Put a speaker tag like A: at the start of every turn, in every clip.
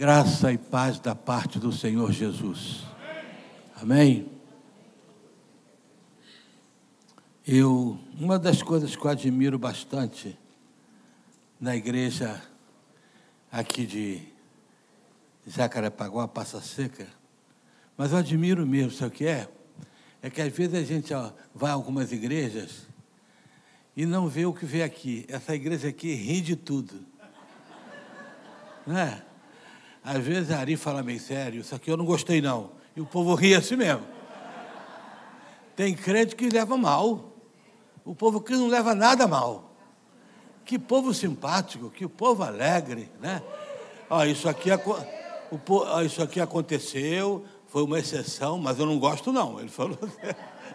A: Graça e paz da parte do Senhor Jesus. Amém. Eu, uma das coisas que eu admiro bastante na igreja aqui de Jacarepaguá, Passa Seca, mas eu admiro mesmo, sabe o que é? É que às vezes a gente vai a algumas igrejas e não vê o que vê aqui. Essa igreja aqui ri de tudo. Não é? Às vezes a Ari fala meio sério, isso aqui eu não gostei não. E o povo ri assim mesmo. Tem crente que leva mal. O povo que não leva nada mal. Que povo simpático, que povo alegre, né? Ó, isso aqui, o, isso aqui aconteceu, foi uma exceção, mas eu não gosto não. Ele falou.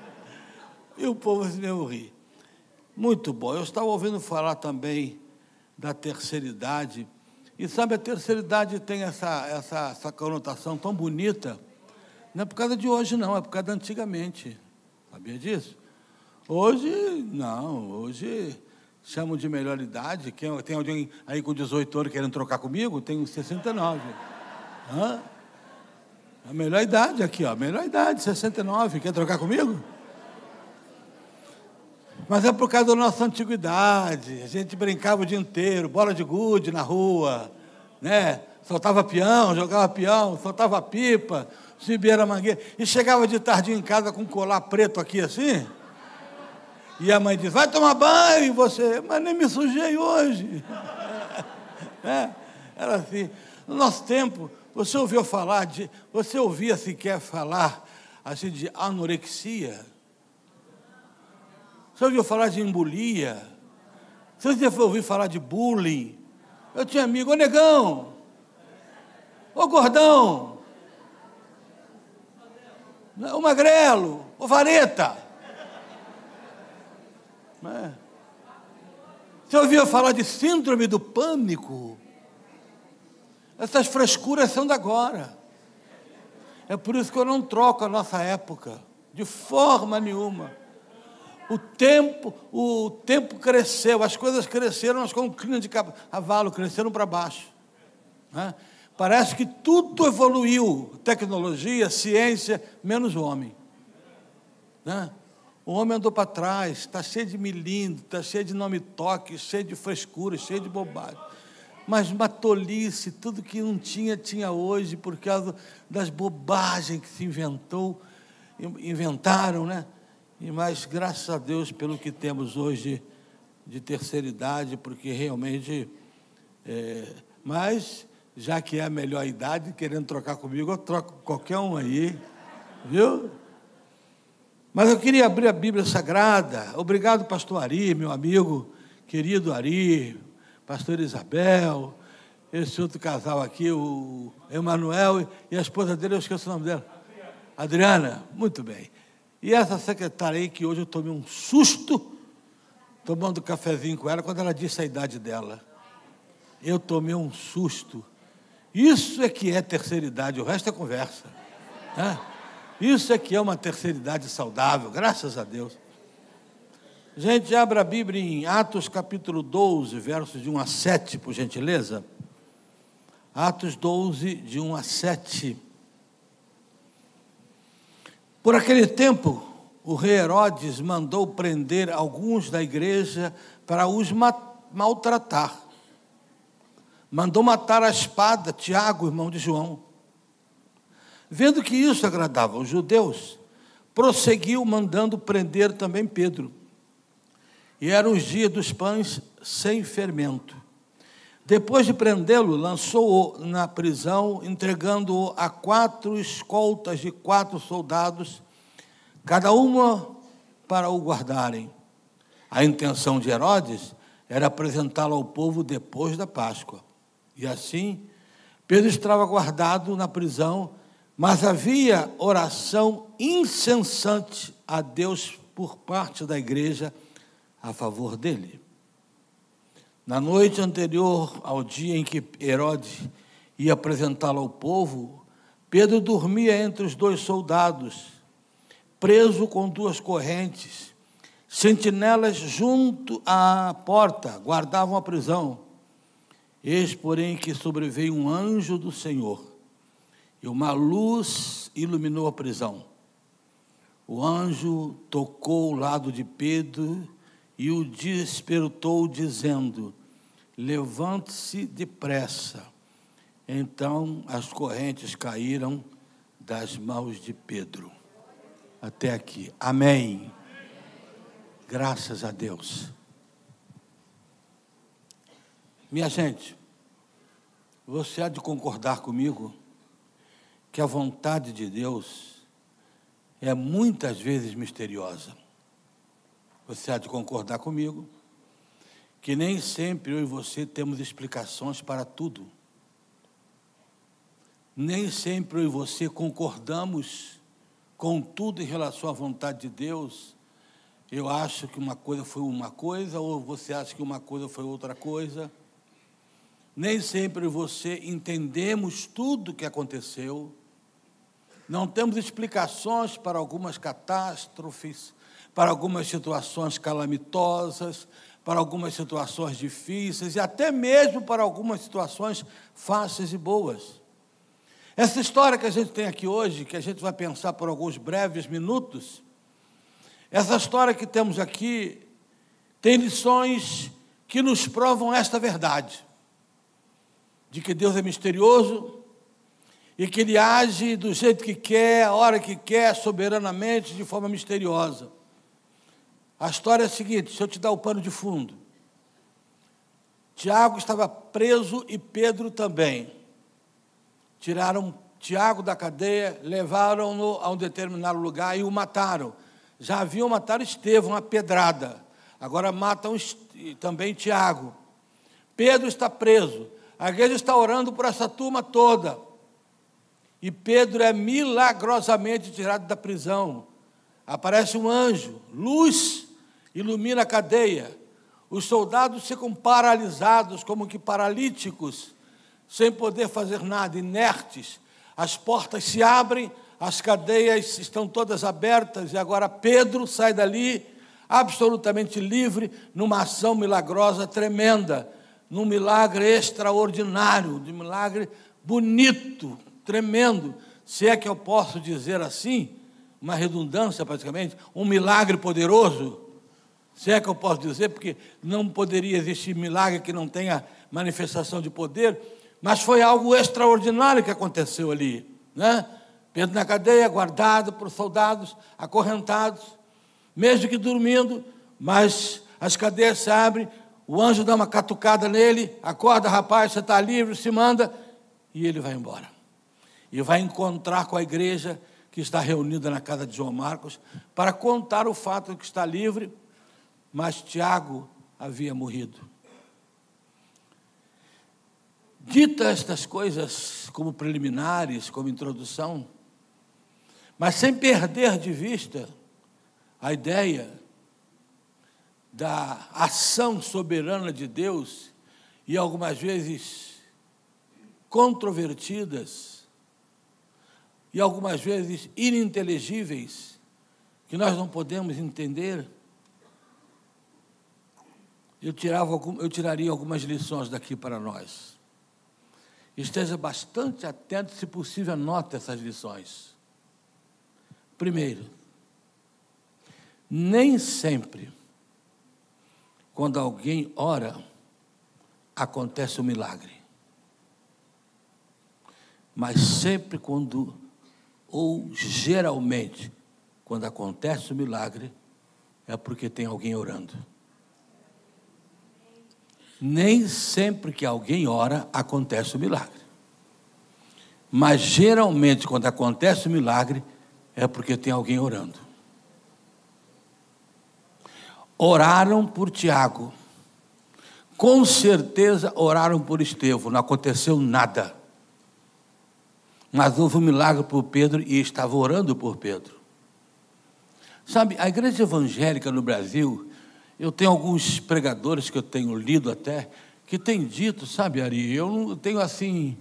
A: e o povo assim mesmo ri. Muito bom. Eu estava ouvindo falar também da terceira idade e sabe, a terceira idade tem essa, essa, essa conotação tão bonita. Não é por causa de hoje, não, é por causa de antigamente. Sabia disso? Hoje, não, hoje chamam de melhor idade. Quem, tem alguém aí com 18 anos querendo trocar comigo? Tenho 69. Hã? A melhor idade aqui, ó. Melhor idade, 69. Quer trocar comigo? Mas é por causa da nossa antiguidade. A gente brincava o dia inteiro, bola de gude na rua, né? Soltava peão, jogava peão, soltava pipa, subia a mangueira. E chegava de tarde em casa com um colar preto aqui assim. E a mãe diz, vai tomar banho, você, mas nem me sujei hoje. é, era assim. No nosso tempo, você ouviu falar de. Você ouvia sequer falar assim de anorexia? Você ouviu falar de embolia? Você ouviu falar de bullying? Eu tinha amigo, ô negão, ô gordão, o magrelo, ô vareta. É. Você ouviu falar de síndrome do pânico? Essas frescuras são da agora. É por isso que eu não troco a nossa época, de forma nenhuma. O tempo, o tempo cresceu, as coisas cresceram, mas como crina de cavalo, cresceram para baixo. Né? Parece que tudo evoluiu, tecnologia, ciência, menos o homem. Né? O homem andou para trás, está cheio de milindro, está cheio de nome toque, cheio de frescura, cheio de bobagem. Mas uma tolice, tudo que não tinha, tinha hoje, por causa das bobagens que se inventou, inventaram, né? E mais graças a Deus pelo que temos hoje de terceira idade, porque realmente. É, mas, já que é a melhor idade, querendo trocar comigo, eu troco qualquer um aí, viu? Mas eu queria abrir a Bíblia Sagrada. Obrigado, pastor Ari, meu amigo querido Ari, pastor Isabel, esse outro casal aqui, o Emanuel e a esposa dele, eu esqueço o nome dela. Adriana, muito bem. E essa secretária aí, que hoje eu tomei um susto, tomando cafezinho com ela, quando ela disse a idade dela. Eu tomei um susto. Isso é que é terceira idade, o resto é conversa. Isso é que é uma terceira idade saudável, graças a Deus. Gente, abra a Bíblia em Atos capítulo 12, versos de 1 a 7, por gentileza. Atos 12, de 1 a 7. Por aquele tempo, o rei Herodes mandou prender alguns da igreja para os maltratar. Mandou matar a espada Tiago, irmão de João. Vendo que isso agradava aos judeus, prosseguiu mandando prender também Pedro. E eram os dias dos pães sem fermento. Depois de prendê-lo, lançou-o na prisão, entregando-o a quatro escoltas de quatro soldados, cada uma para o guardarem. A intenção de Herodes era apresentá-lo ao povo depois da Páscoa. E assim, Pedro estava guardado na prisão, mas havia oração incessante a Deus por parte da igreja a favor dele. Na noite anterior ao dia em que Herodes ia apresentá-lo ao povo, Pedro dormia entre os dois soldados, preso com duas correntes. Sentinelas junto à porta guardavam a prisão. Eis, porém, que sobreveio um anjo do Senhor, e uma luz iluminou a prisão. O anjo tocou o lado de Pedro e o despertou, dizendo: Levante-se depressa. Então as correntes caíram das mãos de Pedro. Até aqui. Amém. Graças a Deus. Minha gente, você há de concordar comigo que a vontade de Deus é muitas vezes misteriosa. Você há de concordar comigo que nem sempre eu e você temos explicações para tudo. Nem sempre eu e você concordamos com tudo em relação à vontade de Deus. Eu acho que uma coisa foi uma coisa, ou você acha que uma coisa foi outra coisa. Nem sempre você entendemos tudo o que aconteceu. Não temos explicações para algumas catástrofes, para algumas situações calamitosas, para algumas situações difíceis e até mesmo para algumas situações fáceis e boas. Essa história que a gente tem aqui hoje, que a gente vai pensar por alguns breves minutos, essa história que temos aqui tem lições que nos provam esta verdade: de que Deus é misterioso, e que ele age do jeito que quer, a hora que quer, soberanamente, de forma misteriosa. A história é a seguinte: deixa eu te dar o pano de fundo. Tiago estava preso e Pedro também. Tiraram Tiago da cadeia, levaram-no a um determinado lugar e o mataram. Já haviam matado Estevão, a pedrada. Agora matam também Tiago. Pedro está preso. A igreja está orando por essa turma toda. E Pedro é milagrosamente tirado da prisão. Aparece um anjo, luz ilumina a cadeia. Os soldados ficam paralisados, como que paralíticos, sem poder fazer nada, inertes. As portas se abrem, as cadeias estão todas abertas, e agora Pedro sai dali absolutamente livre, numa ação milagrosa tremenda, num milagre extraordinário, de milagre bonito, tremendo, se é que eu posso dizer assim, uma redundância praticamente, um milagre poderoso, se é que eu posso dizer, porque não poderia existir milagre que não tenha manifestação de poder, mas foi algo extraordinário que aconteceu ali, né? Pedro na cadeia, guardado por soldados, acorrentados, mesmo que dormindo, mas as cadeias se abrem, o anjo dá uma catucada nele, acorda, rapaz, você está livre, se manda, e ele vai embora e vai encontrar com a igreja que está reunida na casa de João Marcos para contar o fato de que está livre, mas Tiago havia morrido. Dita estas coisas como preliminares, como introdução, mas sem perder de vista a ideia da ação soberana de Deus e algumas vezes controvertidas e algumas vezes ininteligíveis, que nós não podemos entender, eu, tirava, eu tiraria algumas lições daqui para nós. Esteja bastante atento, se possível, anote essas lições. Primeiro, nem sempre, quando alguém ora, acontece o um milagre. Mas sempre quando ou geralmente, quando acontece o milagre, é porque tem alguém orando. Nem sempre que alguém ora, acontece o milagre. Mas geralmente, quando acontece o milagre, é porque tem alguém orando. Oraram por Tiago. Com certeza oraram por Estevão, não aconteceu nada. Mas houve um milagre por Pedro e estava orando por Pedro. Sabe, a igreja evangélica no Brasil, eu tenho alguns pregadores que eu tenho lido até, que têm dito, sabe, Ari, eu não tenho assim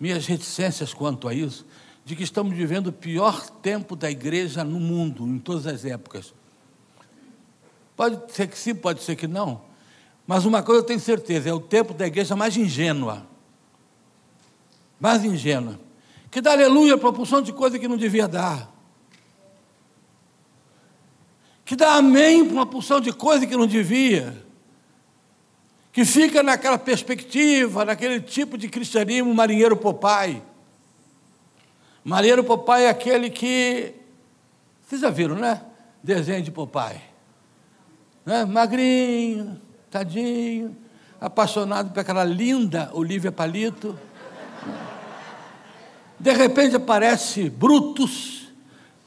A: minhas reticências quanto a isso, de que estamos vivendo o pior tempo da igreja no mundo, em todas as épocas. Pode ser que sim, pode ser que não. Mas uma coisa eu tenho certeza: é o tempo da igreja mais ingênua. Mais ingênua. Que dá aleluia uma porção de coisa que não devia dar. Que dá amém para uma porção de coisa que não devia. Que fica naquela perspectiva, naquele tipo de cristianismo marinheiro popai. Marinheiro popai é aquele que. Vocês já viram, né? Desenho de popai. Né? Magrinho, tadinho, apaixonado por aquela linda Olivia Palito. De repente aparece Brutus,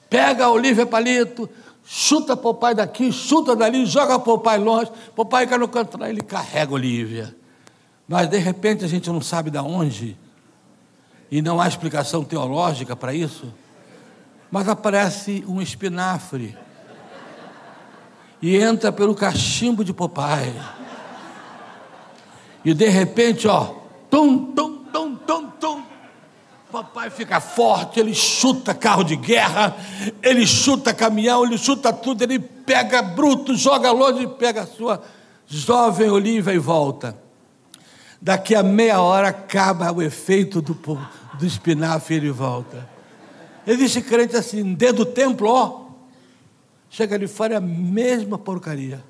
A: pega a Olivia Palito, chuta Popai daqui, chuta dali, joga Popai longe, Popai cai no canto, ele carrega Olivia. Mas de repente a gente não sabe de onde, e não há explicação teológica para isso, mas aparece um espinafre e entra pelo cachimbo de Popeye. E de repente, ó, tum, tum, tum, tum, tum. Papai fica forte, ele chuta carro de guerra, ele chuta caminhão, ele chuta tudo, ele pega bruto, joga longe, pega a sua jovem oliva e volta. Daqui a meia hora acaba o efeito do, do espinafre e ele volta. Existe crente assim, dentro do templo, ó, Chega ali fora é a mesma porcaria.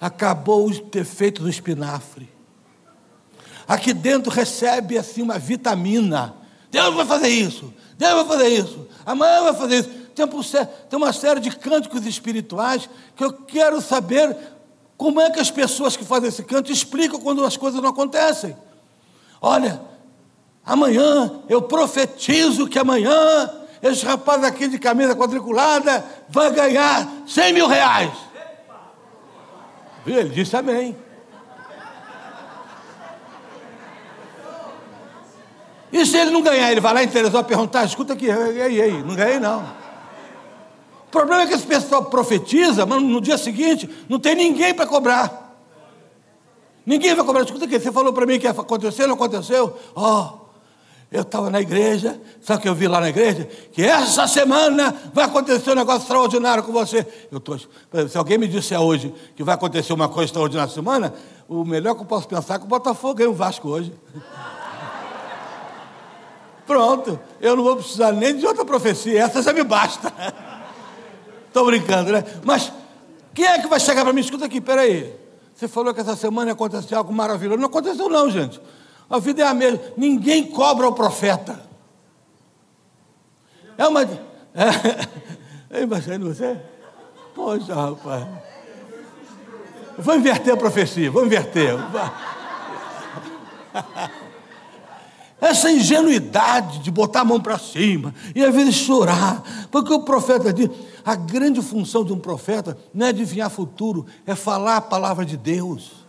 A: Acabou o defeito do espinafre. Aqui dentro recebe assim uma vitamina. Deus vai fazer isso, Deus vai fazer isso, amanhã vai fazer isso. Tem uma série de cânticos espirituais que eu quero saber como é que as pessoas que fazem esse canto explicam quando as coisas não acontecem. Olha, amanhã eu profetizo que amanhã esse rapaz aqui de camisa quadriculada vai ganhar 100 mil reais. Ele disse amém. E se ele não ganhar, ele vai lá em Teresópolis perguntar, escuta aqui, e aí, aí, não ganhei não. O problema é que esse pessoal profetiza, mas no dia seguinte não tem ninguém para cobrar. Ninguém vai cobrar. Escuta aqui, você falou para mim que ia acontecer, não aconteceu? Ó, oh, eu estava na igreja, sabe o que eu vi lá na igreja? Que essa semana vai acontecer um negócio extraordinário com você. Eu tô, se alguém me disser hoje que vai acontecer uma coisa extraordinária na semana, o melhor que eu posso pensar é que o Botafogo ganha o Vasco hoje. Pronto, eu não vou precisar nem de outra profecia, essa já me basta. Estou brincando, né? Mas quem é que vai chegar para mim? Escuta aqui, peraí. Você falou que essa semana ia acontecer algo maravilhoso. Não aconteceu, não, gente. A vida é a mesma. Ninguém cobra o profeta. É uma. É, imaginando você? Poxa, rapaz. Vou inverter a profecia, vou inverter. Essa ingenuidade de botar a mão para cima e às vezes chorar, porque o profeta diz: a grande função de um profeta não é adivinhar futuro, é falar a palavra de Deus.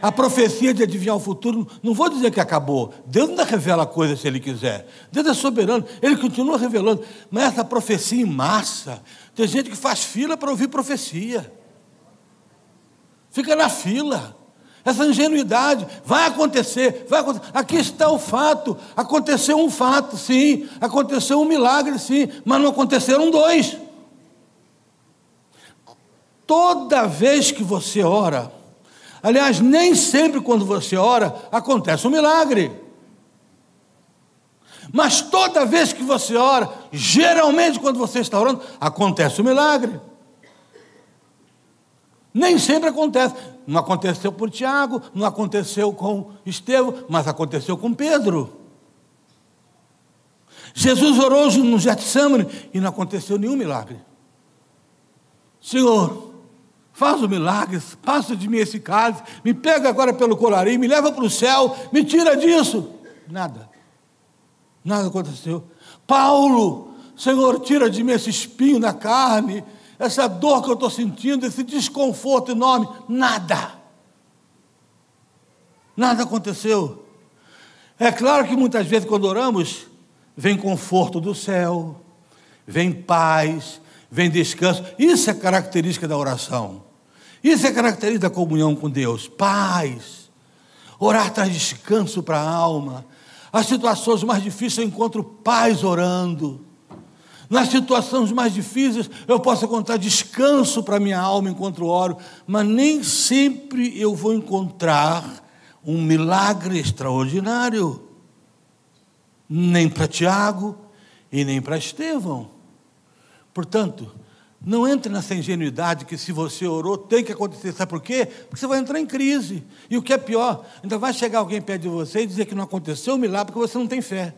A: A profecia de adivinhar o futuro, não vou dizer que acabou. Deus ainda revela coisas se Ele quiser. Deus é soberano, Ele continua revelando. Mas essa profecia em massa, tem gente que faz fila para ouvir profecia. Fica na fila. Essa ingenuidade vai acontecer, vai acontecer. Aqui está o fato. Aconteceu um fato, sim. Aconteceu um milagre, sim. Mas não aconteceram dois. Toda vez que você ora, Aliás, nem sempre quando você ora acontece um milagre. Mas toda vez que você ora, geralmente quando você está orando, acontece um milagre. Nem sempre acontece. Não aconteceu por Tiago, não aconteceu com Estevão, mas aconteceu com Pedro. Jesus orou no Getsemane e não aconteceu nenhum milagre. Senhor, Faz o milagre, passa de mim esse cálice, me pega agora pelo colarinho, me leva para o céu, me tira disso. Nada. Nada aconteceu. Paulo, Senhor, tira de mim esse espinho na carne, essa dor que eu estou sentindo, esse desconforto enorme. Nada. Nada aconteceu. É claro que muitas vezes, quando oramos, vem conforto do céu, vem paz, vem descanso. Isso é característica da oração. Isso é característica da comunhão com Deus. Paz. Orar traz descanso para a alma. As situações mais difíceis eu encontro paz orando. Nas situações mais difíceis, eu posso encontrar descanso para minha alma enquanto oro, mas nem sempre eu vou encontrar um milagre extraordinário. Nem para Tiago e nem para Estevão. Portanto, não entre nessa ingenuidade que se você orou tem que acontecer. Sabe por quê? Porque você vai entrar em crise. E o que é pior, ainda vai chegar alguém perto de você e dizer que não aconteceu o milagre porque você não tem fé.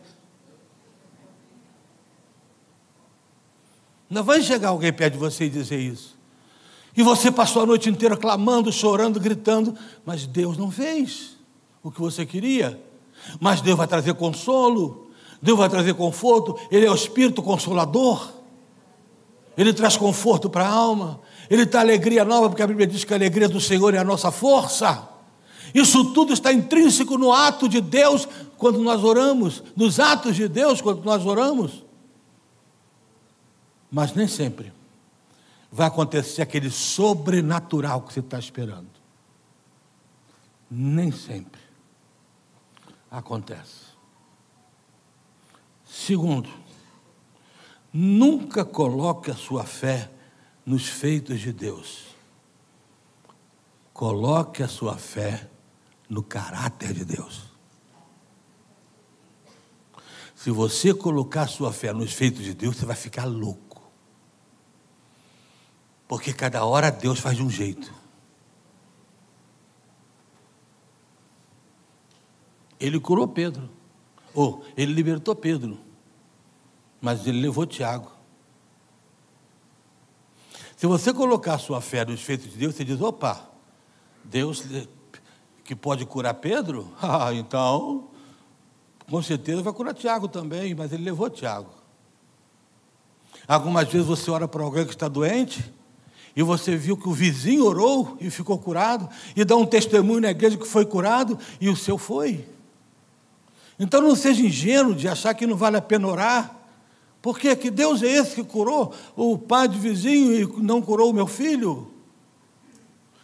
A: Ainda vai chegar alguém perto de você e dizer isso. E você passou a noite inteira clamando, chorando, gritando, mas Deus não fez o que você queria. Mas Deus vai trazer consolo, Deus vai trazer conforto, Ele é o Espírito Consolador. Ele traz conforto para a alma, Ele dá alegria nova, porque a Bíblia diz que a alegria do Senhor é a nossa força. Isso tudo está intrínseco no ato de Deus quando nós oramos, nos atos de Deus quando nós oramos. Mas nem sempre vai acontecer aquele sobrenatural que você está esperando. Nem sempre acontece. Segundo, Nunca coloque a sua fé nos feitos de Deus. Coloque a sua fé no caráter de Deus. Se você colocar a sua fé nos feitos de Deus, você vai ficar louco. Porque cada hora Deus faz de um jeito. Ele curou Pedro. Ou ele libertou Pedro mas ele levou Tiago. Se você colocar sua fé nos feitos de Deus, você diz: opa, Deus que pode curar Pedro? Ah, então, com certeza vai curar Tiago também, mas ele levou Tiago. Algumas vezes você ora para alguém que está doente, e você viu que o vizinho orou e ficou curado, e dá um testemunho na igreja que foi curado, e o seu foi. Então não seja ingênuo de achar que não vale a pena orar. Porque que Deus é esse que curou o pai de vizinho e não curou o meu filho?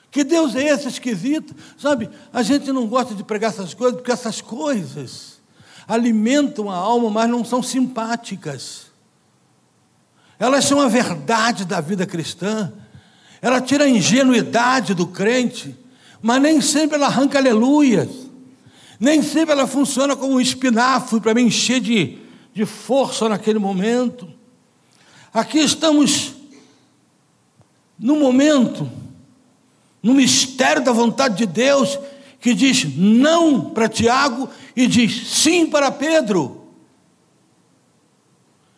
A: Que Deus é esse esquisito? Sabe, a gente não gosta de pregar essas coisas porque essas coisas alimentam a alma, mas não são simpáticas. Elas são a verdade da vida cristã. Ela tira a ingenuidade do crente, mas nem sempre ela arranca aleluias. Nem sempre ela funciona como um espinafre para me encher de de força naquele momento. Aqui estamos no momento, no mistério da vontade de Deus, que diz não para Tiago e diz sim para Pedro.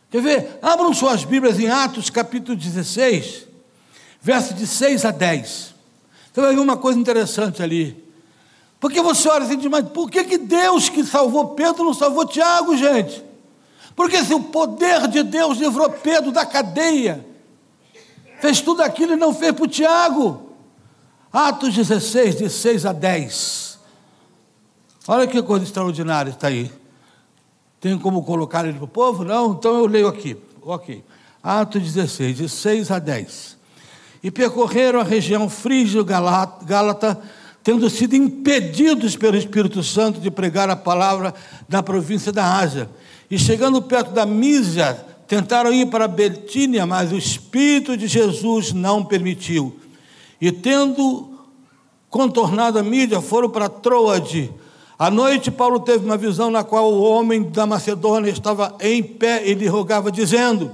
A: Quer ver? Abram suas Bíblias em Atos capítulo 16, versos de 6 a 10. Você vai ver uma coisa interessante ali. Porque você olha assim, mas por que, que Deus que salvou Pedro não salvou Tiago, gente? Porque se o poder de Deus livrou Pedro da cadeia, fez tudo aquilo e não fez para o Tiago. Atos 16, de 6 a 10. Olha que coisa extraordinária está aí. Tem como colocar ele para o povo? Não? Então eu leio aqui. Ok. Atos 16, de 6 a 10. E percorreram a região frígio-gálata, tendo sido impedidos pelo Espírito Santo de pregar a palavra na província da Ásia e chegando perto da Mísia, tentaram ir para Betínia, mas o Espírito de Jesus não permitiu. E tendo contornado a Mídia, foram para Troade. À noite, Paulo teve uma visão na qual o homem da Macedônia estava em pé e lhe rogava, dizendo: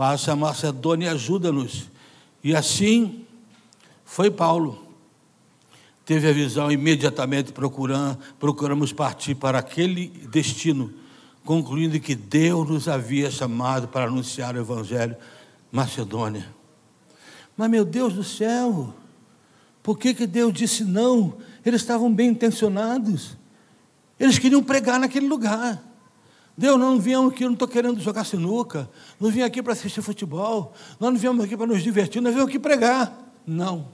A: Passa a Macedônia e ajuda-nos. E assim foi Paulo teve a visão imediatamente procurando, procuramos partir para aquele destino, concluindo que Deus nos havia chamado para anunciar o Evangelho Macedônia. Mas meu Deus do céu, por que, que Deus disse não? Eles estavam bem intencionados. Eles queriam pregar naquele lugar. Deus, nós não viemos aqui, eu não estou querendo jogar sinuca, não vim aqui para assistir futebol, nós não viemos aqui para nos divertir, nós viemos aqui pregar. Não.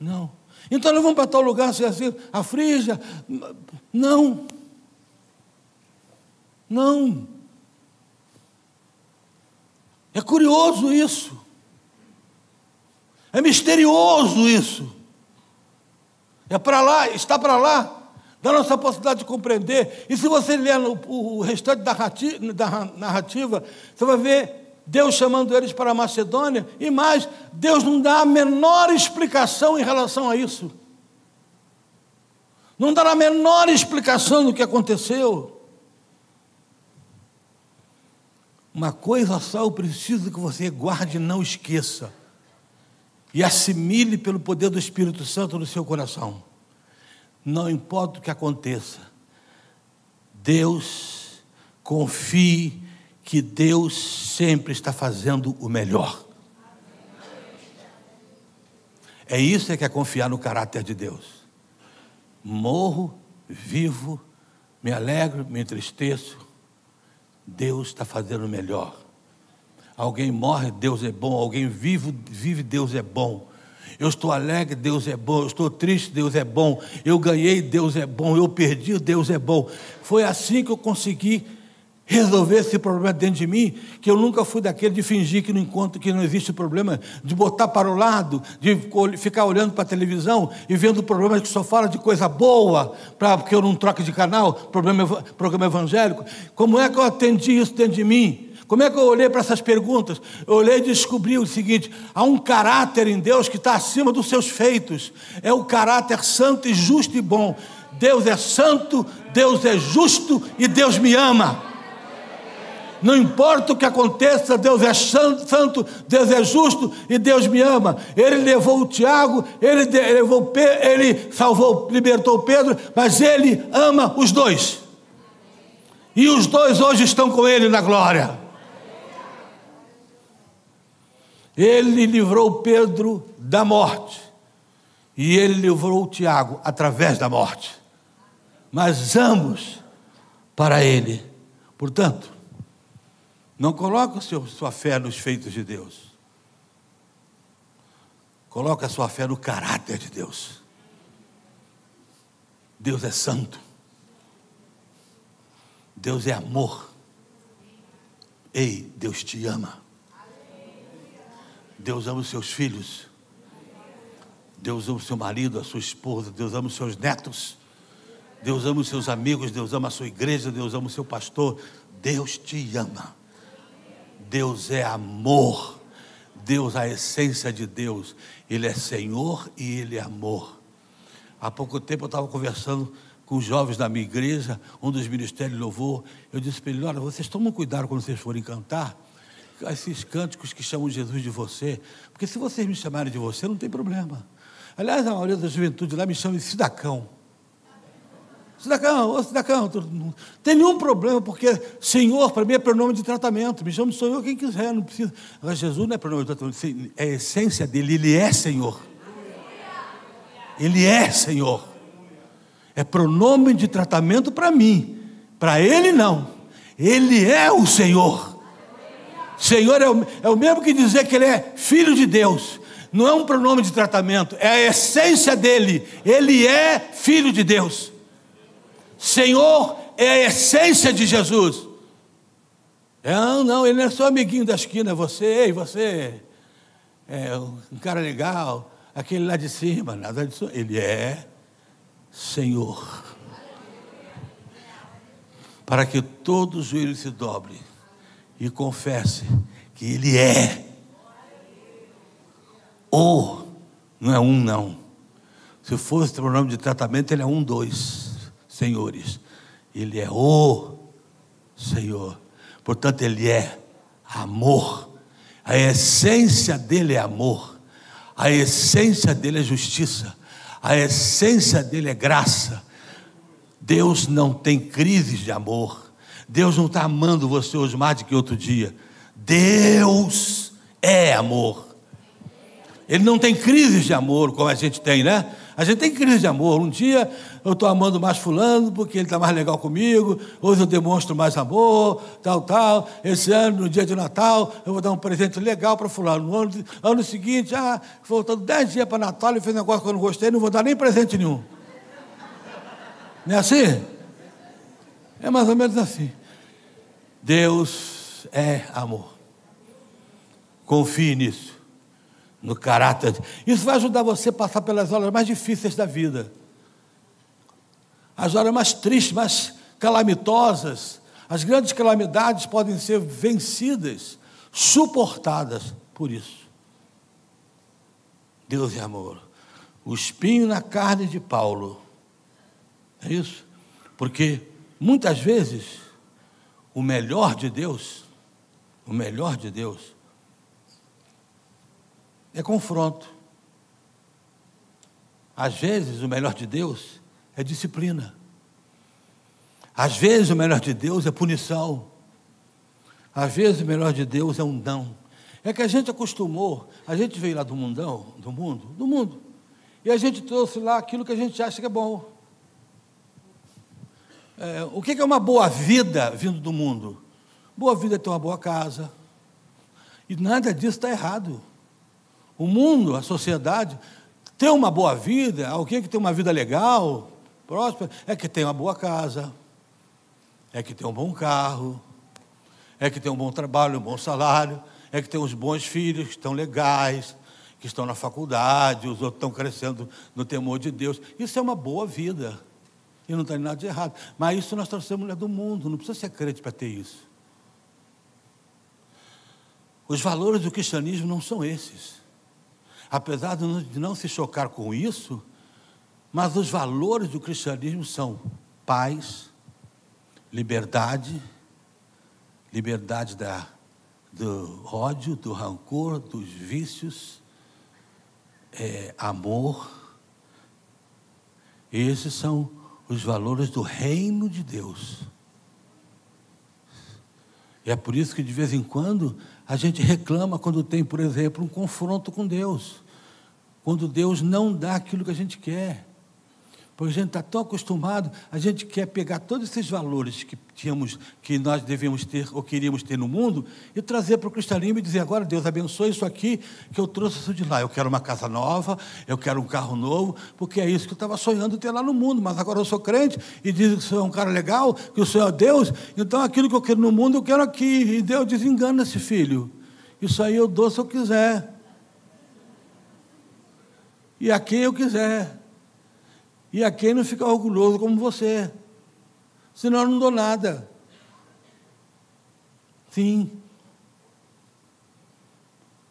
A: Não. Então nós vamos para tal lugar, assim, assim, a Frígia. Não. Não. É curioso isso. É misterioso isso. É para lá, está para lá. Da nossa possibilidade de compreender. E se você ler o, restante da narrativa, você vai ver Deus chamando eles para a Macedônia, e mais, Deus não dá a menor explicação em relação a isso. Não dá a menor explicação do que aconteceu. Uma coisa só eu preciso que você guarde e não esqueça. E assimile pelo poder do Espírito Santo no seu coração. Não importa o que aconteça, Deus, confie que Deus sempre está fazendo o melhor. É isso que é confiar no caráter de Deus. Morro, vivo, me alegro, me entristeço. Deus está fazendo o melhor. Alguém morre, Deus é bom. Alguém vive, vive, Deus é bom. Eu estou alegre, Deus é bom. Eu estou triste, Deus é bom. Eu ganhei, Deus é bom. Eu perdi, Deus é bom. Foi assim que eu consegui resolver esse problema dentro de mim, que eu nunca fui daquele de fingir que não encontro, que não existe problema, de botar para o lado, de ficar olhando para a televisão e vendo problemas que só fala de coisa boa, para porque eu não troco de canal, problema, programa evangélico. Como é que eu atendi isso dentro de mim? Como é que eu olhei para essas perguntas? Eu olhei e descobri o seguinte: há um caráter em Deus que está acima dos seus feitos. É o caráter santo e justo e bom. Deus é santo, Deus é justo e Deus me ama. Não importa o que aconteça, Deus é santo, Deus é justo e Deus me ama. Ele levou o Tiago, ele levou, ele salvou, libertou Pedro, mas ele ama os dois. E os dois hoje estão com ele na glória. Ele livrou Pedro da morte. E ele livrou Tiago através da morte. Mas ambos para ele. Portanto, não coloque sua fé nos feitos de Deus. Coloque a sua fé no caráter de Deus. Deus é santo. Deus é amor. Ei, Deus te ama. Deus ama os seus filhos. Deus ama o seu marido, a sua esposa. Deus ama os seus netos. Deus ama os seus amigos. Deus ama a sua igreja. Deus ama o seu pastor. Deus te ama. Deus é amor. Deus, a essência de Deus. Ele é Senhor e Ele é amor. Há pouco tempo eu estava conversando com os jovens da minha igreja, um dos ministérios de louvor. Eu disse para ele: Olha, vocês tomam cuidado quando vocês forem cantar esses cânticos que chamam Jesus de você, porque se vocês me chamarem de você, não tem problema. Aliás, a maioria da juventude lá me chama de Cidacão. Cidacão, ô Cidacão, não tem nenhum problema, porque Senhor, para mim, é pronome de tratamento. Me chama de Senhor quem quiser, não precisa. Agora, Jesus não é pronome de tratamento, é a essência dele, ele é Senhor. Ele é Senhor. É pronome de tratamento para mim, para ele não. Ele é o Senhor. Senhor é o, é o mesmo que dizer que Ele é filho de Deus. Não é um pronome de tratamento, é a essência dele. Ele é filho de Deus. Senhor é a essência de Jesus. É, não, não, ele não é só amiguinho da esquina, você, ei, você é um cara legal, aquele lá de cima, nada disso. Ele é Senhor. Para que todo o joelho se dobre e confesse que Ele é. O, não é um, não. Se fosse o nome de tratamento, Ele é um, dois senhores. Ele é o Senhor. Portanto, Ele é amor. A essência dele é amor. A essência dele é justiça. A essência dele é graça. Deus não tem crises de amor. Deus não está amando você hoje mais do que outro dia. Deus é amor. Ele não tem crises de amor como a gente tem, né? A gente tem crise de amor. Um dia eu estou amando mais fulano porque ele está mais legal comigo. Hoje eu demonstro mais amor, tal, tal. Esse ano, no dia de Natal, eu vou dar um presente legal para fulano. No ano, ano seguinte, ah, faltando dez dias para Natal, ele fez um negócio que eu não gostei, não vou dar nem presente nenhum. Não é assim? É mais ou menos assim. Deus é amor. Confie nisso, no caráter. Isso vai ajudar você a passar pelas horas mais difíceis da vida. as horas mais tristes, mais calamitosas, as grandes calamidades podem ser vencidas, suportadas por isso. Deus é amor. O espinho na carne de Paulo. É isso? Porque muitas vezes o melhor de Deus, o melhor de Deus, é confronto. Às vezes o melhor de Deus é disciplina. Às vezes o melhor de Deus é punição. Às vezes o melhor de Deus é um não. É que a gente acostumou, a gente veio lá do mundão, do mundo, do mundo, e a gente trouxe lá aquilo que a gente acha que é bom. É, o que é uma boa vida vindo do mundo? Boa vida é ter uma boa casa. E nada disso está errado. O mundo, a sociedade, ter uma boa vida, alguém que tem uma vida legal, próspera, é que tem uma boa casa, é que tem um bom carro, é que tem um bom trabalho, um bom salário, é que tem uns bons filhos que estão legais, que estão na faculdade, os outros estão crescendo no temor de Deus. Isso é uma boa vida. E não tem nada de errado. Mas isso nós trouxemos do mundo, não precisa ser crente para ter isso. Os valores do cristianismo não são esses. Apesar de não se chocar com isso, mas os valores do cristianismo são paz, liberdade, liberdade da, do ódio, do rancor, dos vícios, é, amor. Esses são os valores do reino de Deus. E é por isso que de vez em quando a gente reclama quando tem, por exemplo, um confronto com Deus. Quando Deus não dá aquilo que a gente quer. Porque a gente está tão acostumado, a gente quer pegar todos esses valores que tínhamos, que nós devíamos ter ou queríamos ter no mundo, e trazer para o cristianismo e dizer, agora Deus abençoe isso aqui que eu trouxe isso de lá. Eu quero uma casa nova, eu quero um carro novo, porque é isso que eu estava sonhando ter lá no mundo, mas agora eu sou crente e diz que o Senhor é um cara legal, que o Senhor é Deus, então aquilo que eu quero no mundo eu quero aqui. E Deus diz, engana-se, filho. Isso aí eu dou se eu quiser. E a quem eu quiser e a quem não fica orgulhoso como você. Senão eu não dou nada. Sim.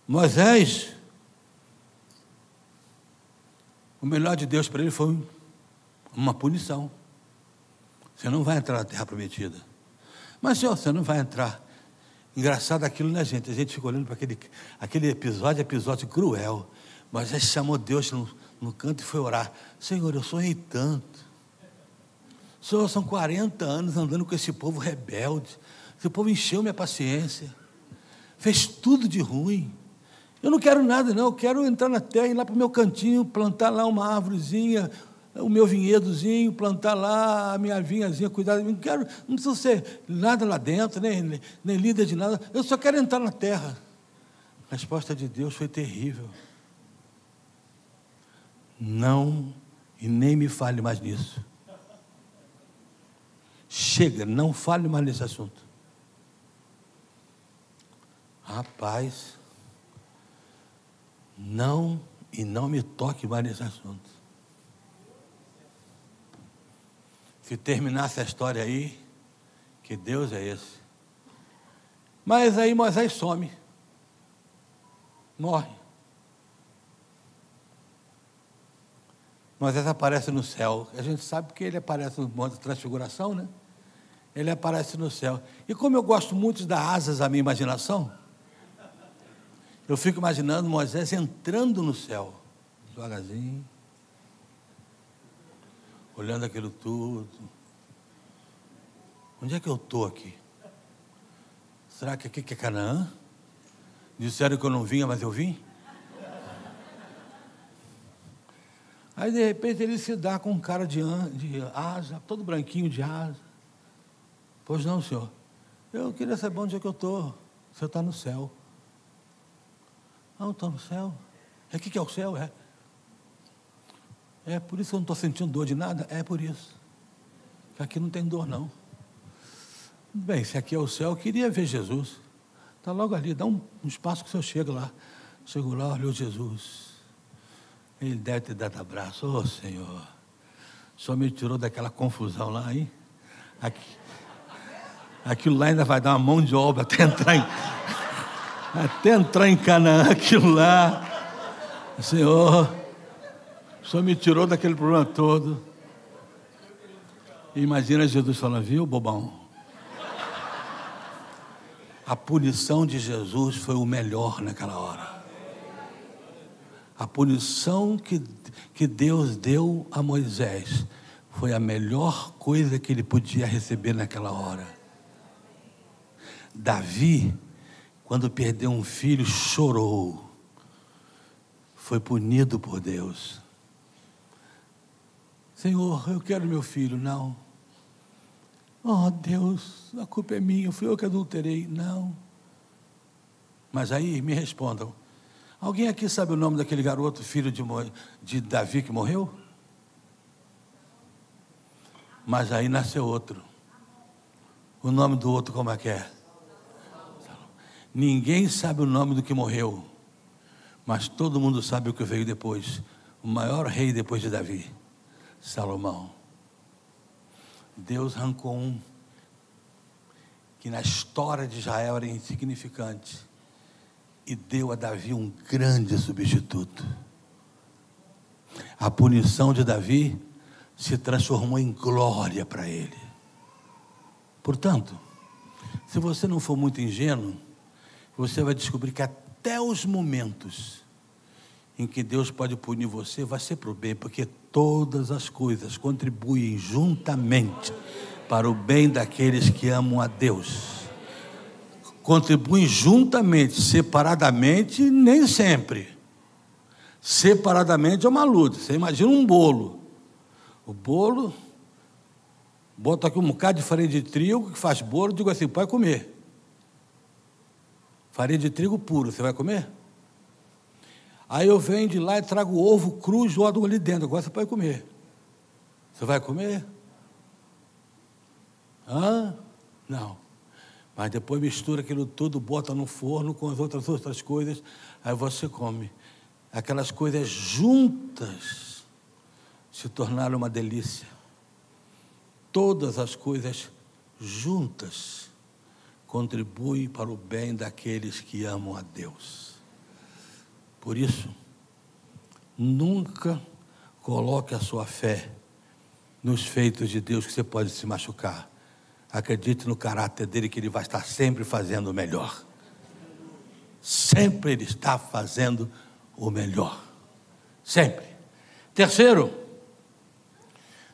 A: Moisés, o melhor de Deus para ele foi uma punição. Você não vai entrar na terra prometida. Mas, Senhor, você não vai entrar. Engraçado aquilo, né, gente? A gente fica olhando para aquele, aquele episódio, episódio cruel. Moisés chamou Deus no canto e foi orar. Senhor, eu sonhei tanto. Senhor, são 40 anos andando com esse povo rebelde. Esse povo encheu minha paciência. Fez tudo de ruim. Eu não quero nada, não. Eu quero entrar na terra, ir lá para o meu cantinho, plantar lá uma árvorezinha, o meu vinhedozinho, plantar lá a minha vinhazinha, cuidar de mim. Não quero, não preciso ser nada lá dentro, nem, nem líder de nada. Eu só quero entrar na terra. A resposta de Deus foi terrível. Não, e nem me fale mais nisso. Chega, não fale mais nesse assunto. Rapaz, não e não me toque mais nesse assunto. Se terminar essa história aí, que Deus é esse. Mas aí Moisés some, morre. Moisés aparece no céu. A gente sabe que ele aparece no monte da transfiguração, né? Ele aparece no céu. E como eu gosto muito das asas à minha imaginação, eu fico imaginando Moisés entrando no céu, devagarzinho, olhando aquilo tudo. Onde é que eu estou aqui? Será que aqui que é Canaã? Disseram que eu não vinha, mas eu vim? Aí, de repente, ele se dá com um cara de, de asa, todo branquinho de asa. Pois não, senhor. Eu queria saber onde é que eu estou. O senhor está no céu. Não, estou no céu. É o que, que é o céu? É. É por isso que eu não estou sentindo dor de nada? É por isso. Que aqui não tem dor, não. Bem, se aqui é o céu, eu queria ver Jesus. Está logo ali, dá um, um espaço que o senhor chega lá. Chego lá, olhou Jesus. Ele deve ter dado abraço, ô oh, Senhor. Só me tirou daquela confusão lá, hein? Aqui. Aquilo lá ainda vai dar uma mão de obra até entrar em, até entrar em Canaã, aquilo lá. Senhor, o Senhor me tirou daquele problema todo. Imagina Jesus falando, viu, bobão? A punição de Jesus foi o melhor naquela hora. A punição que, que Deus deu a Moisés foi a melhor coisa que ele podia receber naquela hora. Davi, quando perdeu um filho, chorou. Foi punido por Deus. Senhor, eu quero meu filho. Não. Oh, Deus, a culpa é minha, fui eu que adulterei. Não. Mas aí me respondam: alguém aqui sabe o nome daquele garoto, filho de, de Davi, que morreu? Mas aí nasceu outro. O nome do outro, como é que é? Ninguém sabe o nome do que morreu, mas todo mundo sabe o que veio depois. O maior rei depois de Davi, Salomão. Deus arrancou um que na história de Israel era insignificante e deu a Davi um grande substituto. A punição de Davi se transformou em glória para ele. Portanto, se você não for muito ingênuo, você vai descobrir que até os momentos em que Deus pode punir você, vai ser para o bem, porque todas as coisas contribuem juntamente para o bem daqueles que amam a Deus. Contribuem juntamente, separadamente, nem sempre. Separadamente é uma luta. Você imagina um bolo. O bolo, bota aqui um bocado de farinha de trigo que faz bolo, digo assim, pode comer. Farinha de trigo puro, você vai comer? Aí eu venho de lá e trago ovo cru, jogo ali dentro. Agora você pode comer. Você vai comer? Hã? Não. Mas depois mistura aquilo tudo, bota no forno com as outras outras coisas, aí você come. Aquelas coisas juntas se tornaram uma delícia. Todas as coisas juntas contribuem para o bem daqueles que amam a Deus. Por isso, nunca coloque a sua fé nos feitos de Deus que você pode se machucar. Acredite no caráter dele que ele vai estar sempre fazendo o melhor. Sempre ele está fazendo o melhor. Sempre. Terceiro,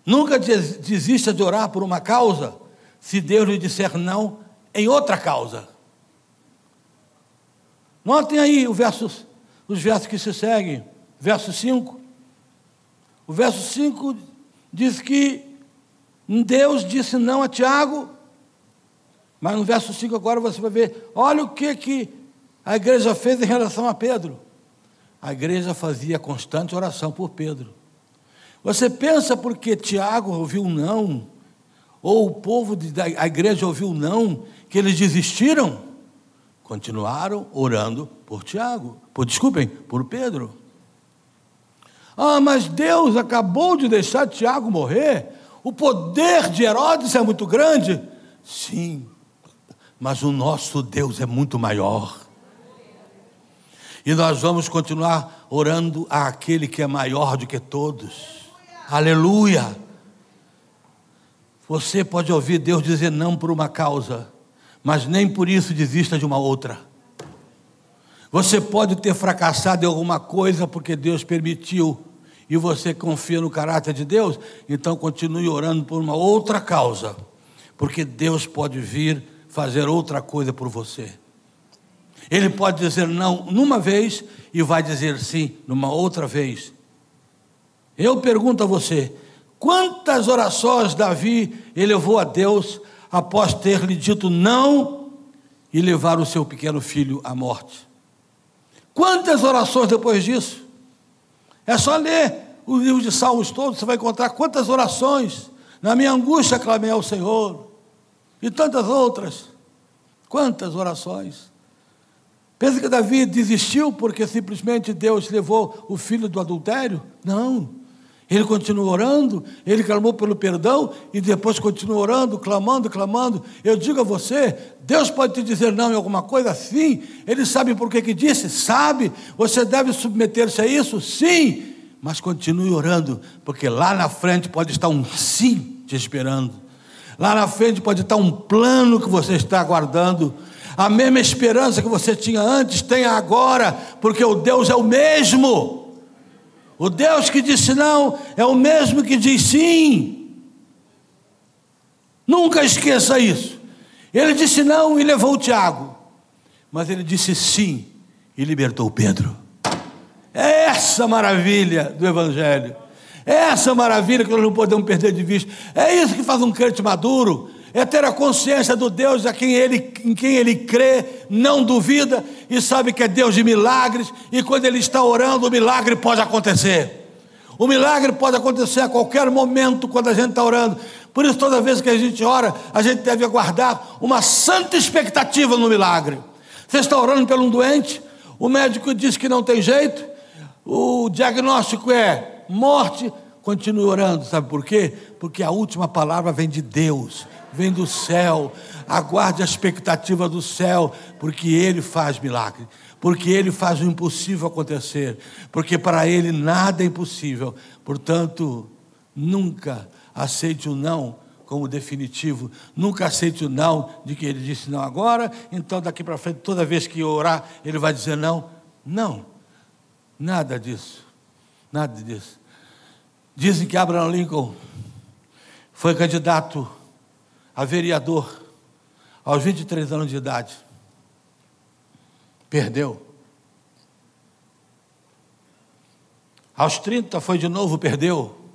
A: nunca desista de orar por uma causa se Deus lhe disser não em outra causa. Notem aí o verso os versos que se seguem. Verso 5. O verso 5 diz que Deus disse não a Tiago, mas no verso 5 agora você vai ver, olha o que, que a igreja fez em relação a Pedro. A igreja fazia constante oração por Pedro. Você pensa porque Tiago ouviu não, ou o povo da igreja ouviu não, que eles desistiram? Continuaram orando por Tiago, por, desculpem, por Pedro. Ah, mas Deus acabou de deixar Tiago morrer. O poder de Herodes é muito grande. Sim, mas o nosso Deus é muito maior. E nós vamos continuar orando àquele que é maior do que todos. Aleluia. Você pode ouvir Deus dizer não por uma causa, mas nem por isso desista de uma outra. Você pode ter fracassado em alguma coisa porque Deus permitiu e você confia no caráter de Deus, então continue orando por uma outra causa, porque Deus pode vir fazer outra coisa por você. Ele pode dizer não numa vez e vai dizer sim numa outra vez. Eu pergunto a você: quantas orações Davi elevou a Deus após ter lhe dito não e levar o seu pequeno filho à morte. Quantas orações depois disso? É só ler o livro de Salmos todos, você vai encontrar quantas orações. Na minha angústia clamei ao Senhor. E tantas outras. Quantas orações. Pensa que Davi desistiu porque simplesmente Deus levou o filho do adultério? Não. Ele continuou orando, ele clamou pelo perdão e depois continuou orando, clamando, clamando. Eu digo a você, Deus pode te dizer não em alguma coisa? Sim. Ele sabe por que, que disse? Sabe. Você deve submeter-se a isso? Sim. Mas continue orando, porque lá na frente pode estar um sim te esperando. Lá na frente pode estar um plano que você está aguardando. A mesma esperança que você tinha antes, tenha agora, porque o Deus é o mesmo. O Deus que disse não é o mesmo que diz sim. Nunca esqueça isso. Ele disse não e levou o Tiago, mas ele disse sim e libertou Pedro. É essa maravilha do Evangelho. É essa maravilha que nós não podemos perder de vista. É isso que faz um crente maduro é ter a consciência do Deus a quem ele, em quem ele crê, não duvida e sabe que é Deus de milagres, e quando ele está orando, o milagre pode acontecer. O milagre pode acontecer a qualquer momento quando a gente está orando. Por isso, toda vez que a gente ora, a gente deve aguardar uma santa expectativa no milagre. Você está orando por um doente, o médico diz que não tem jeito, o diagnóstico é morte, continue orando, sabe por quê? Porque a última palavra vem de Deus vem do céu. Aguarde a expectativa do céu, porque Ele faz milagre, porque Ele faz o impossível acontecer, porque para Ele nada é impossível. Portanto, nunca aceite o não como definitivo, nunca aceite o não de que Ele disse não agora, então daqui para frente, toda vez que orar, Ele vai dizer não. Não, nada disso, nada disso. Dizem que Abraham Lincoln foi candidato a vereador, aos 23 anos de idade. Perdeu. Aos 30 foi de novo, perdeu.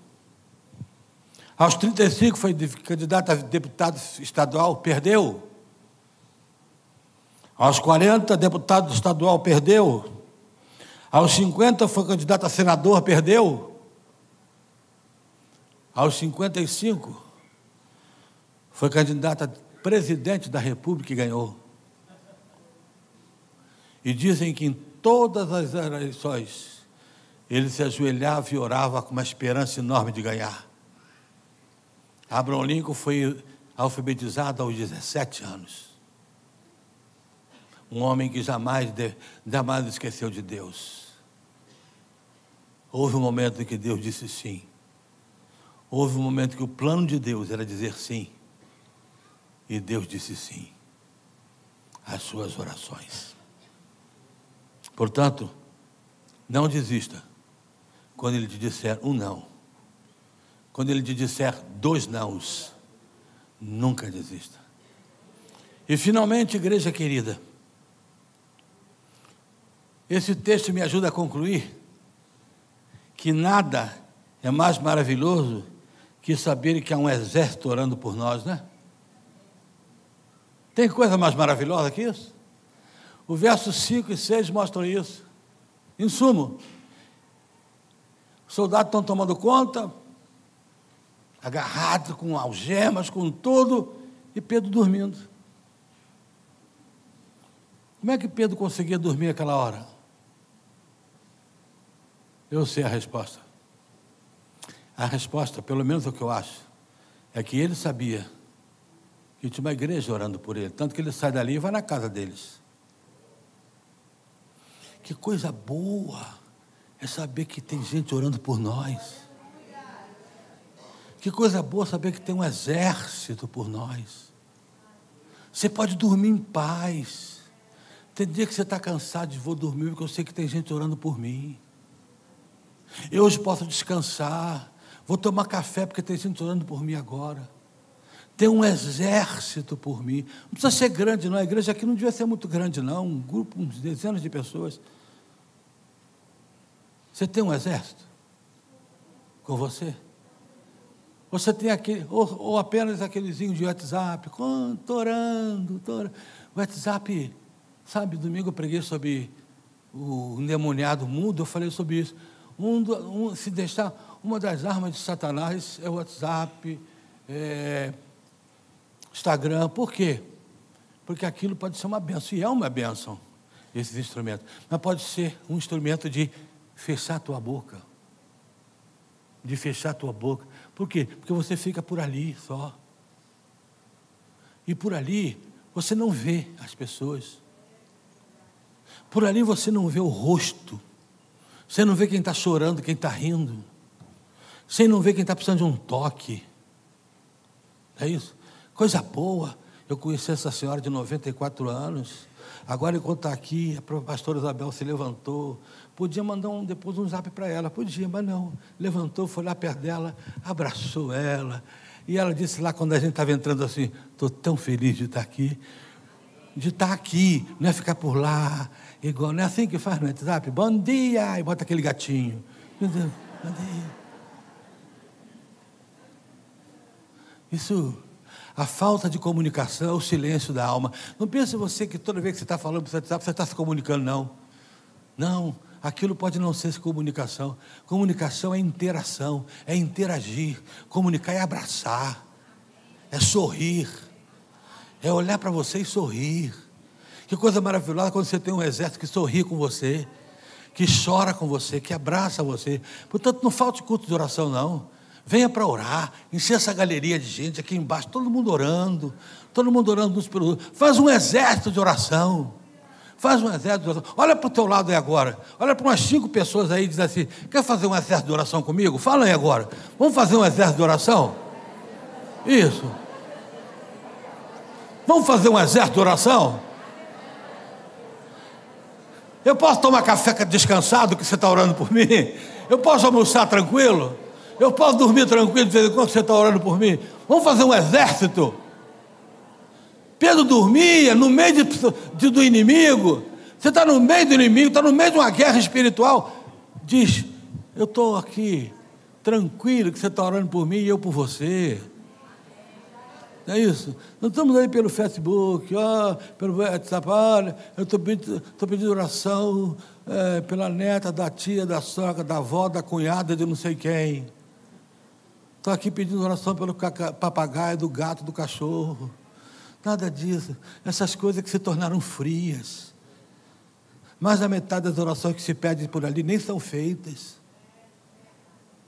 A: Aos 35 foi candidato a deputado estadual, perdeu. Aos 40, deputado estadual, perdeu. Aos 50 foi candidato a senador, perdeu. Aos 55 foi candidato a presidente da República e ganhou. E dizem que em todas as eleições ele se ajoelhava e orava com uma esperança enorme de ganhar. Abraham Lincoln foi alfabetizado aos 17 anos. Um homem que jamais, jamais esqueceu de Deus. Houve um momento em que Deus disse sim. Houve um momento que o plano de Deus era dizer sim. E Deus disse sim às suas orações. Portanto, não desista quando ele te disser um não. Quando ele te disser dois nãos, nunca desista. E finalmente, igreja querida, esse texto me ajuda a concluir que nada é mais maravilhoso que saber que há um exército orando por nós, né? Tem coisa mais maravilhosa que isso? O verso 5 e 6 mostram isso. Em sumo, os soldados estão tomando conta, agarrados com algemas, com tudo, e Pedro dormindo. Como é que Pedro conseguia dormir aquela hora? Eu sei a resposta. A resposta, pelo menos o que eu acho, é que ele sabia que tinha uma igreja orando por ele. Tanto que ele sai dali e vai na casa deles. Que coisa boa é saber que tem gente orando por nós. Que coisa boa saber que tem um exército por nós. Você pode dormir em paz. Tem dia que você está cansado de vou dormir, porque eu sei que tem gente orando por mim. Eu hoje posso descansar. Vou tomar café porque tem gente orando por mim agora tem um exército por mim. Não precisa ser grande, não. A igreja aqui não devia ser muito grande, não. Um grupo, uns dezenas de pessoas. Você tem um exército com você? Você tem aquele, ou, ou apenas aquelezinho de WhatsApp, estou orando, orando. WhatsApp, sabe, domingo eu preguei sobre o endemoniado mundo, eu falei sobre isso. Um, um, se deixar, uma das armas de Satanás é o WhatsApp, é, Instagram. Por quê? Porque aquilo pode ser uma benção, e é uma benção, esses instrumentos. Mas pode ser um instrumento de fechar a tua boca. de fechar a tua boca. Por quê? Porque você fica por ali só. E por ali você não vê as pessoas. Por ali você não vê o rosto. Você não vê quem está chorando, quem está rindo. Você não vê quem está precisando de um toque. É isso? Coisa boa. Eu conheci essa senhora de 94 anos. Agora, enquanto está aqui, a pastora Isabel se levantou. Podia mandar um, depois um zap para ela, podia, mas não. Levantou, foi lá perto dela, abraçou ela. E ela disse lá, quando a gente estava entrando assim: Estou tão feliz de estar aqui. De estar aqui, não é ficar por lá. Igual, não é assim que faz no WhatsApp? Bom dia! E bota aquele gatinho. Bom dia. Isso a falta de comunicação é o silêncio da alma. Não pense você que toda vez que você está falando para WhatsApp, você está se comunicando, não. Não, aquilo pode não ser comunicação. Comunicação é interação, é interagir. Comunicar é abraçar, é sorrir, é olhar para você e sorrir. Que coisa maravilhosa quando você tem um exército que sorri com você, que chora com você, que abraça você. Portanto, não falte culto de oração, não. Venha para orar, encher essa galeria de gente aqui embaixo, todo mundo orando, todo mundo orando uns pelos outros. Faz um exército de oração. Faz um exército de oração. Olha para o teu lado aí agora. Olha para umas cinco pessoas aí e diz assim: quer fazer um exército de oração comigo? Fala aí agora. Vamos fazer um exército de oração? Isso. Vamos fazer um exército de oração? Eu posso tomar café descansado que você está orando por mim? Eu posso almoçar tranquilo? Eu posso dormir tranquilo de vez em quando você está orando por mim. Vamos fazer um exército. Pedro dormia no meio de, de, do inimigo. Você está no meio do inimigo, está no meio de uma guerra espiritual. Diz: Eu estou aqui, tranquilo, que você está orando por mim e eu por você. Não é isso? Nós estamos aí pelo Facebook, pelo WhatsApp, olha, eu estou pedindo, pedindo oração é, pela neta, da tia, da sogra, da avó, da cunhada de não sei quem. Estou aqui pedindo oração pelo papagaio, do gato, do cachorro. Nada disso. Essas coisas que se tornaram frias. Mais da metade das orações que se pedem por ali nem são feitas.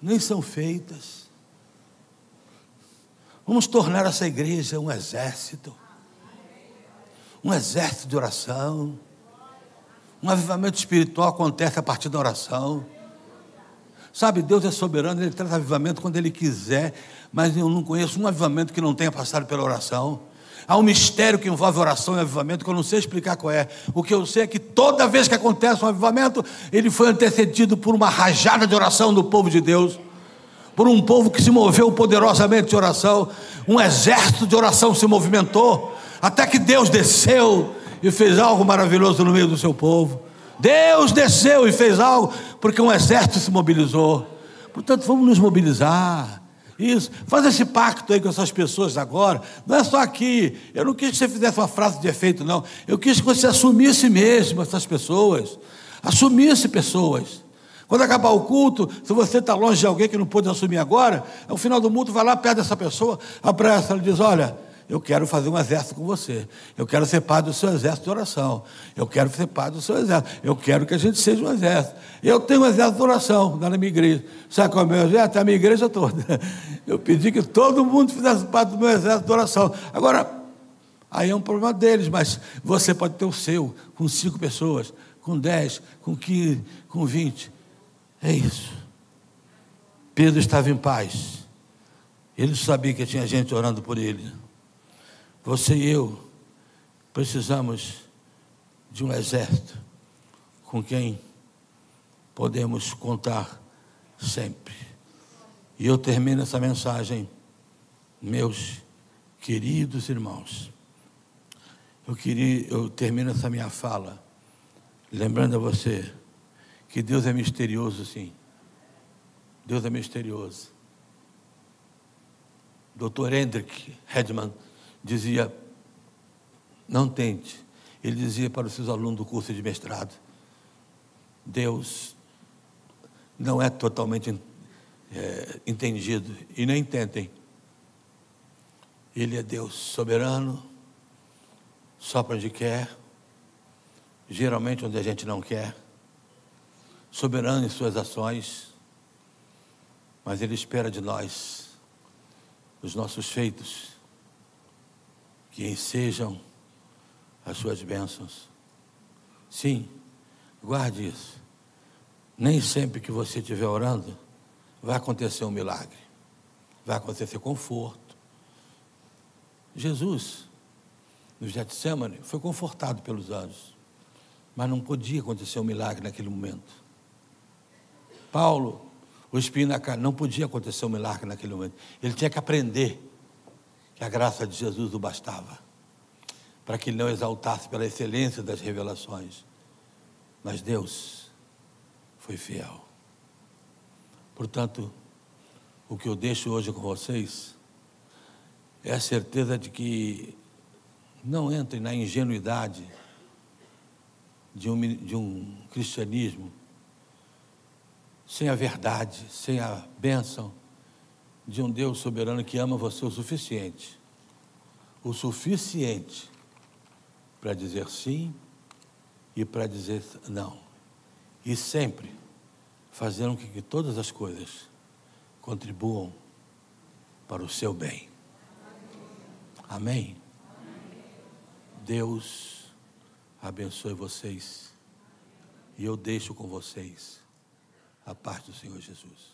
A: Nem são feitas. Vamos tornar essa igreja um exército. Um exército de oração. Um avivamento espiritual acontece a partir da oração. Sabe, Deus é soberano, Ele traz avivamento quando Ele quiser, mas eu não conheço um avivamento que não tenha passado pela oração. Há um mistério que envolve oração e avivamento que eu não sei explicar qual é. O que eu sei é que toda vez que acontece um avivamento, ele foi antecedido por uma rajada de oração do povo de Deus, por um povo que se moveu poderosamente de oração, um exército de oração se movimentou, até que Deus desceu e fez algo maravilhoso no meio do seu povo. Deus desceu e fez algo, porque um exército se mobilizou. Portanto, vamos nos mobilizar. Isso, faz esse pacto aí com essas pessoas agora. Não é só aqui. Eu não quis que você fizesse uma frase de efeito, não. Eu quis que você assumisse mesmo essas pessoas. Assumisse pessoas. Quando acabar o culto, se você está longe de alguém que não pôde assumir agora, no final do culto, vai lá perto dessa pessoa, abraça ela e diz: Olha, eu quero fazer um exército com você. Eu quero ser parte do seu exército de oração. Eu quero ser parte do seu exército. Eu quero que a gente seja um exército. Eu tenho um exército de oração lá na minha igreja. Sabe qual é o meu exército? É a minha igreja toda. Eu pedi que todo mundo fizesse parte do meu exército de oração. Agora, aí é um problema deles, mas você pode ter o seu, com cinco pessoas, com dez, com quinze, com vinte. É isso. Pedro estava em paz. Ele sabia que tinha gente orando por ele. Você e eu precisamos de um exército com quem podemos contar sempre. E eu termino essa mensagem, meus queridos irmãos. Eu queria, eu termino essa minha fala lembrando a você que Deus é misterioso, sim. Deus é misterioso. Dr. Hendrik Hedman dizia: não tente. Ele dizia para os seus alunos do curso de mestrado: Deus não é totalmente é, entendido e nem tentem. Ele é Deus soberano, sopra onde quer, geralmente onde a gente não quer, soberano em suas ações, Mas Ele espera de nós, os nossos feitos, que ensejam as suas bênçãos. Sim, guarde isso. Nem sempre que você estiver orando, vai acontecer um milagre. Vai acontecer conforto. Jesus, no Getsemane, foi confortado pelos anjos. Mas não podia acontecer um milagre naquele momento. Paulo, o espinho na carne, não podia acontecer um milagre naquele momento. Ele tinha que aprender a graça de Jesus o bastava, para que ele não exaltasse pela excelência das revelações. Mas Deus foi fiel. Portanto, o que eu deixo hoje com vocês é a certeza de que não entrem na ingenuidade de um, de um cristianismo sem a verdade, sem a bênção de um Deus soberano que ama você o suficiente o suficiente para dizer sim e para dizer não. E sempre fazendo com que todas as coisas contribuam para o seu bem. Amém? Deus abençoe vocês. E eu deixo com vocês a paz do Senhor Jesus.